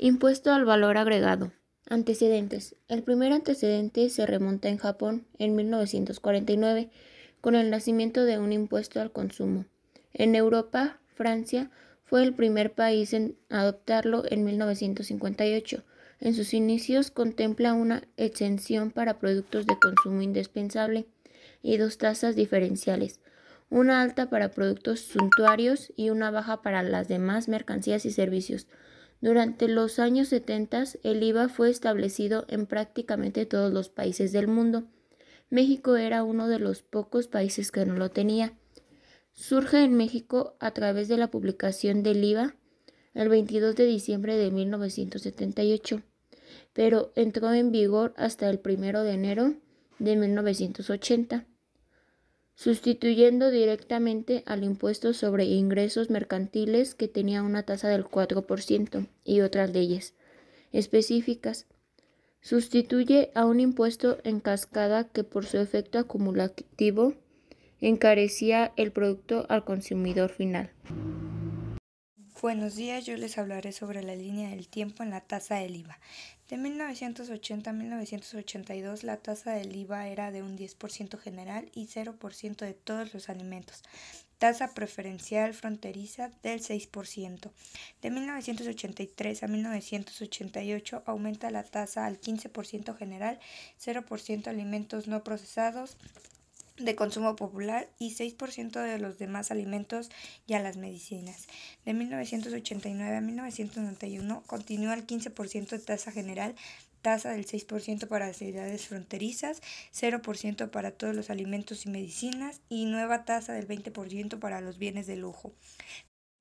Impuesto al valor agregado. Antecedentes. El primer antecedente se remonta en Japón en 1949 con el nacimiento de un impuesto al consumo. En Europa, Francia fue el primer país en adoptarlo en 1958. En sus inicios contempla una exención para productos de consumo indispensable y dos tasas diferenciales, una alta para productos suntuarios y una baja para las demás mercancías y servicios. Durante los años 70 el IVA fue establecido en prácticamente todos los países del mundo. México era uno de los pocos países que no lo tenía. Surge en México a través de la publicación del IVA el 22 de diciembre de 1978, pero entró en vigor hasta el 1 de enero de 1980 sustituyendo directamente al impuesto sobre ingresos mercantiles que tenía una tasa del 4% y otras leyes específicas. Sustituye a un impuesto en cascada que por su efecto acumulativo encarecía el producto al consumidor final. Buenos días, yo les hablaré sobre la línea del tiempo en la tasa del IVA. De 1980 a 1982 la tasa del IVA era de un 10% general y 0% de todos los alimentos. Tasa preferencial fronteriza del 6%. De 1983 a 1988 aumenta la tasa al 15% general, 0% alimentos no procesados, de consumo popular y 6% de los demás alimentos y a las medicinas. De 1989 a 1991 continúa el 15% de tasa general, tasa del 6% para las ciudades fronterizas, 0% para todos los alimentos y medicinas y nueva tasa del 20% para los bienes de lujo.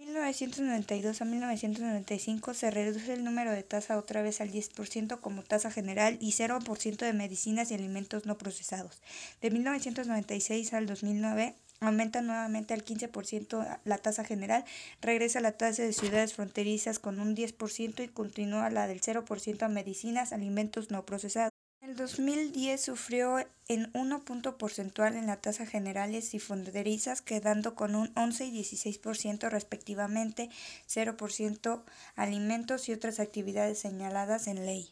1992 a 1995 se reduce el número de tasa otra vez al 10% como tasa general y 0% de medicinas y alimentos no procesados. De 1996 al 2009 aumenta nuevamente al 15% la tasa general, regresa la tasa de ciudades fronterizas con un 10% y continúa la del 0% a medicinas, alimentos no procesados. El 2010 sufrió en 1 punto porcentual en la tasa generales y fronterizas, quedando con un 11 y 16% respectivamente, 0% alimentos y otras actividades señaladas en ley.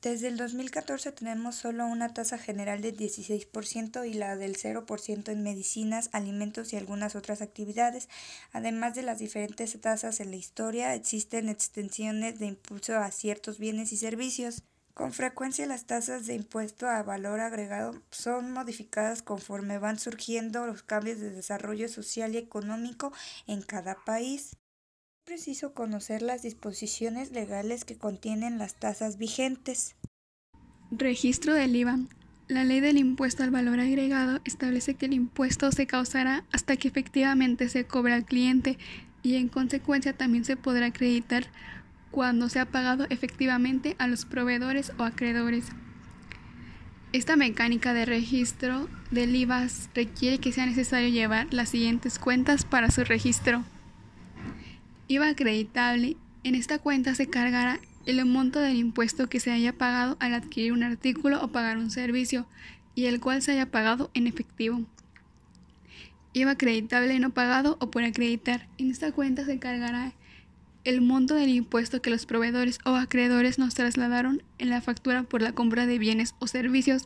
Desde el 2014 tenemos solo una tasa general del 16% y la del 0% en medicinas, alimentos y algunas otras actividades. Además de las diferentes tasas en la historia, existen extensiones de impulso a ciertos bienes y servicios. Con frecuencia las tasas de impuesto a valor agregado son modificadas conforme van surgiendo los cambios de desarrollo social y económico en cada país. Es preciso conocer las disposiciones legales que contienen las tasas vigentes. Registro del IVA. La ley del impuesto al valor agregado establece que el impuesto se causará hasta que efectivamente se cobre al cliente y en consecuencia también se podrá acreditar cuando se ha pagado efectivamente a los proveedores o acreedores. Esta mecánica de registro del IVA requiere que sea necesario llevar las siguientes cuentas para su registro. IVA acreditable. En esta cuenta se cargará el monto del impuesto que se haya pagado al adquirir un artículo o pagar un servicio y el cual se haya pagado en efectivo. IVA acreditable no pagado o por acreditar. En esta cuenta se cargará el monto del impuesto que los proveedores o acreedores nos trasladaron en la factura por la compra de bienes o servicios,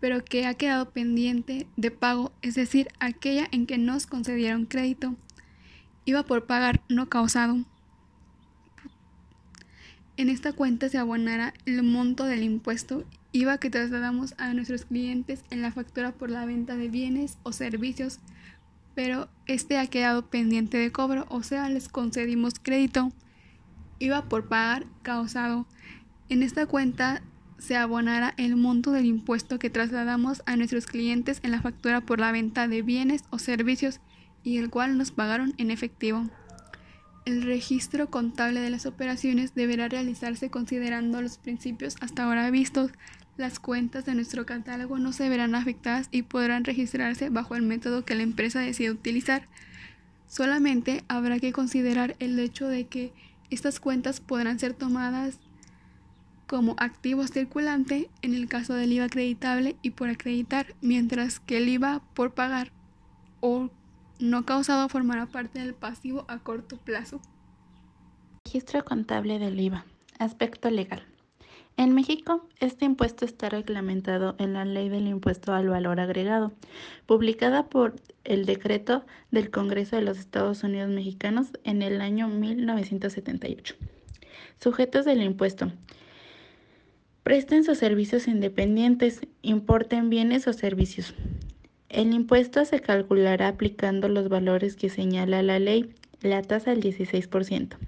pero que ha quedado pendiente de pago, es decir, aquella en que nos concedieron crédito, iba por pagar no causado. En esta cuenta se abonará el monto del impuesto IVA que trasladamos a nuestros clientes en la factura por la venta de bienes o servicios pero este ha quedado pendiente de cobro, o sea, les concedimos crédito. Iba por pagar causado. En esta cuenta se abonará el monto del impuesto que trasladamos a nuestros clientes en la factura por la venta de bienes o servicios y el cual nos pagaron en efectivo. El registro contable de las operaciones deberá realizarse considerando los principios hasta ahora vistos, las cuentas de nuestro catálogo no se verán afectadas y podrán registrarse bajo el método que la empresa decida utilizar. Solamente habrá que considerar el hecho de que estas cuentas podrán ser tomadas como activo circulante en el caso del IVA acreditable y por acreditar, mientras que el IVA por pagar o no causado formará parte del pasivo a corto plazo. Registro contable del IVA. Aspecto legal. En México, este impuesto está reglamentado en la Ley del Impuesto al Valor Agregado, publicada por el Decreto del Congreso de los Estados Unidos Mexicanos en el año 1978. Sujetos del impuesto. Presten sus servicios independientes, importen bienes o servicios. El impuesto se calculará aplicando los valores que señala la ley, la tasa del 16%.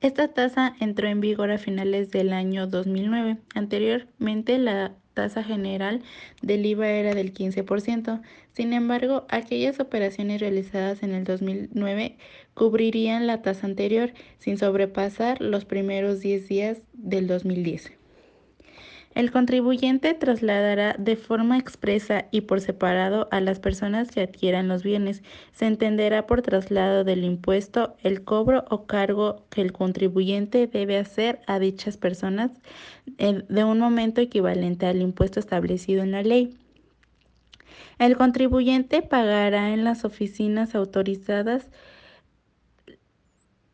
Esta tasa entró en vigor a finales del año 2009. Anteriormente la tasa general del IVA era del 15%. Sin embargo, aquellas operaciones realizadas en el 2009 cubrirían la tasa anterior sin sobrepasar los primeros 10 días del 2010. El contribuyente trasladará de forma expresa y por separado a las personas que adquieran los bienes. Se entenderá por traslado del impuesto el cobro o cargo que el contribuyente debe hacer a dichas personas de un momento equivalente al impuesto establecido en la ley. El contribuyente pagará en las oficinas autorizadas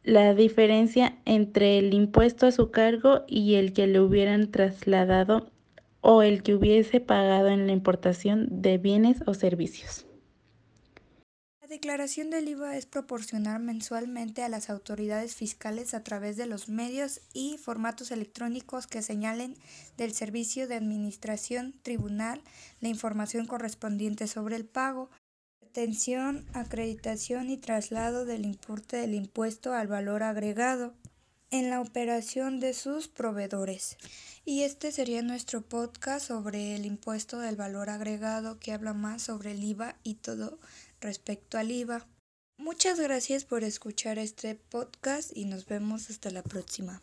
la diferencia entre el impuesto a su cargo y el que le hubieran trasladado o el que hubiese pagado en la importación de bienes o servicios. La declaración del IVA es proporcionar mensualmente a las autoridades fiscales a través de los medios y formatos electrónicos que señalen del Servicio de Administración Tribunal la información correspondiente sobre el pago, Atención, acreditación y traslado del importe del impuesto al valor agregado en la operación de sus proveedores. Y este sería nuestro podcast sobre el impuesto del valor agregado que habla más sobre el IVA y todo respecto al IVA. Muchas gracias por escuchar este podcast y nos vemos hasta la próxima.